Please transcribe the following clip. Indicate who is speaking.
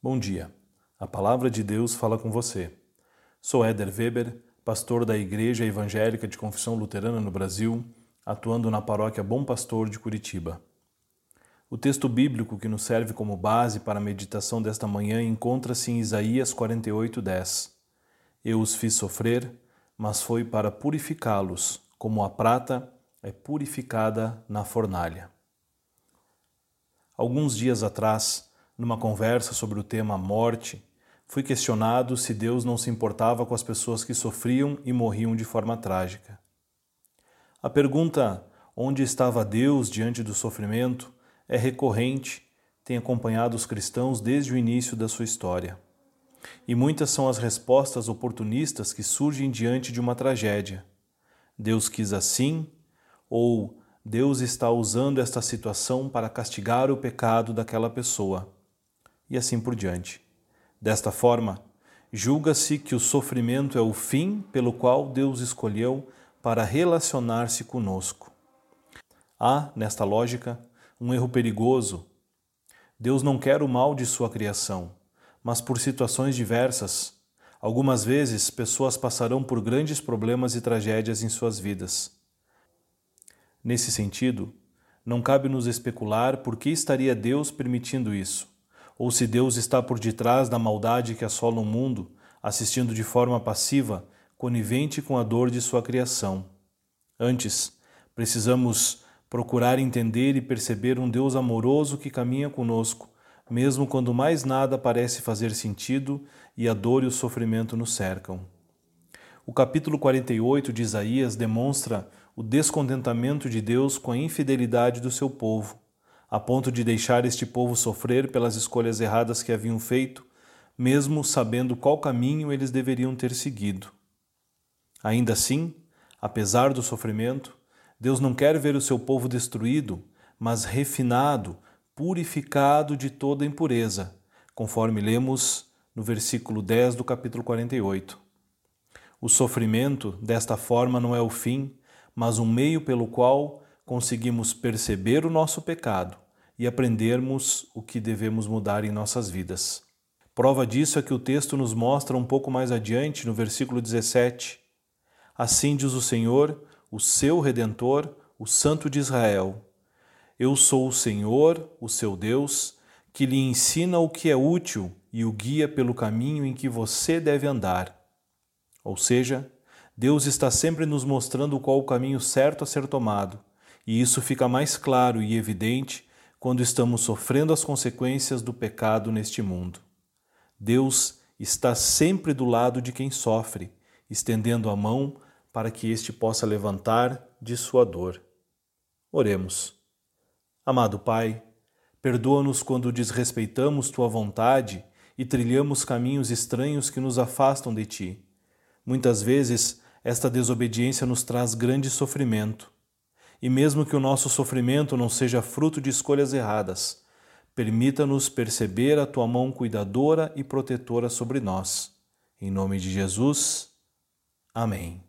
Speaker 1: Bom dia. A palavra de Deus fala com você. Sou Éder Weber, pastor da Igreja Evangélica de Confissão Luterana no Brasil, atuando na paróquia Bom Pastor de Curitiba. O texto bíblico que nos serve como base para a meditação desta manhã encontra-se em Isaías 48:10. Eu os fiz sofrer, mas foi para purificá-los, como a prata é purificada na fornalha. Alguns dias atrás, numa conversa sobre o tema morte, fui questionado se Deus não se importava com as pessoas que sofriam e morriam de forma trágica. A pergunta onde estava Deus diante do sofrimento é recorrente, tem acompanhado os cristãos desde o início da sua história. E muitas são as respostas oportunistas que surgem diante de uma tragédia. Deus quis assim, ou Deus está usando esta situação para castigar o pecado daquela pessoa, e assim por diante. Desta forma, julga-se que o sofrimento é o fim pelo qual Deus escolheu para relacionar-se conosco. Há, nesta lógica, um erro perigoso. Deus não quer o mal de sua criação, mas por situações diversas. Algumas vezes, pessoas passarão por grandes problemas e tragédias em suas vidas. Nesse sentido, não cabe nos especular por que estaria Deus permitindo isso, ou se Deus está por detrás da maldade que assola o mundo, assistindo de forma passiva, conivente com a dor de sua criação. Antes, precisamos procurar entender e perceber um Deus amoroso que caminha conosco, mesmo quando mais nada parece fazer sentido e a dor e o sofrimento nos cercam. O capítulo 48 de Isaías demonstra o descontentamento de Deus com a infidelidade do seu povo, a ponto de deixar este povo sofrer pelas escolhas erradas que haviam feito, mesmo sabendo qual caminho eles deveriam ter seguido. Ainda assim, apesar do sofrimento, Deus não quer ver o seu povo destruído, mas refinado, purificado de toda impureza, conforme lemos no versículo 10 do capítulo 48. O sofrimento, desta forma, não é o fim, mas um meio pelo qual conseguimos perceber o nosso pecado e aprendermos o que devemos mudar em nossas vidas. Prova disso é que o texto nos mostra um pouco mais adiante, no versículo 17: Assim diz o Senhor, o seu redentor, o Santo de Israel: Eu sou o Senhor, o seu Deus, que lhe ensina o que é útil e o guia pelo caminho em que você deve andar. Ou seja, Deus está sempre nos mostrando qual o caminho certo a ser tomado, e isso fica mais claro e evidente quando estamos sofrendo as consequências do pecado neste mundo. Deus está sempre do lado de quem sofre, estendendo a mão para que este possa levantar de sua dor. Oremos. Amado Pai, perdoa-nos quando desrespeitamos tua vontade e trilhamos caminhos estranhos que nos afastam de ti. Muitas vezes esta desobediência nos traz grande sofrimento. E mesmo que o nosso sofrimento não seja fruto de escolhas erradas, permita-nos perceber a tua mão cuidadora e protetora sobre nós. Em nome de Jesus. Amém.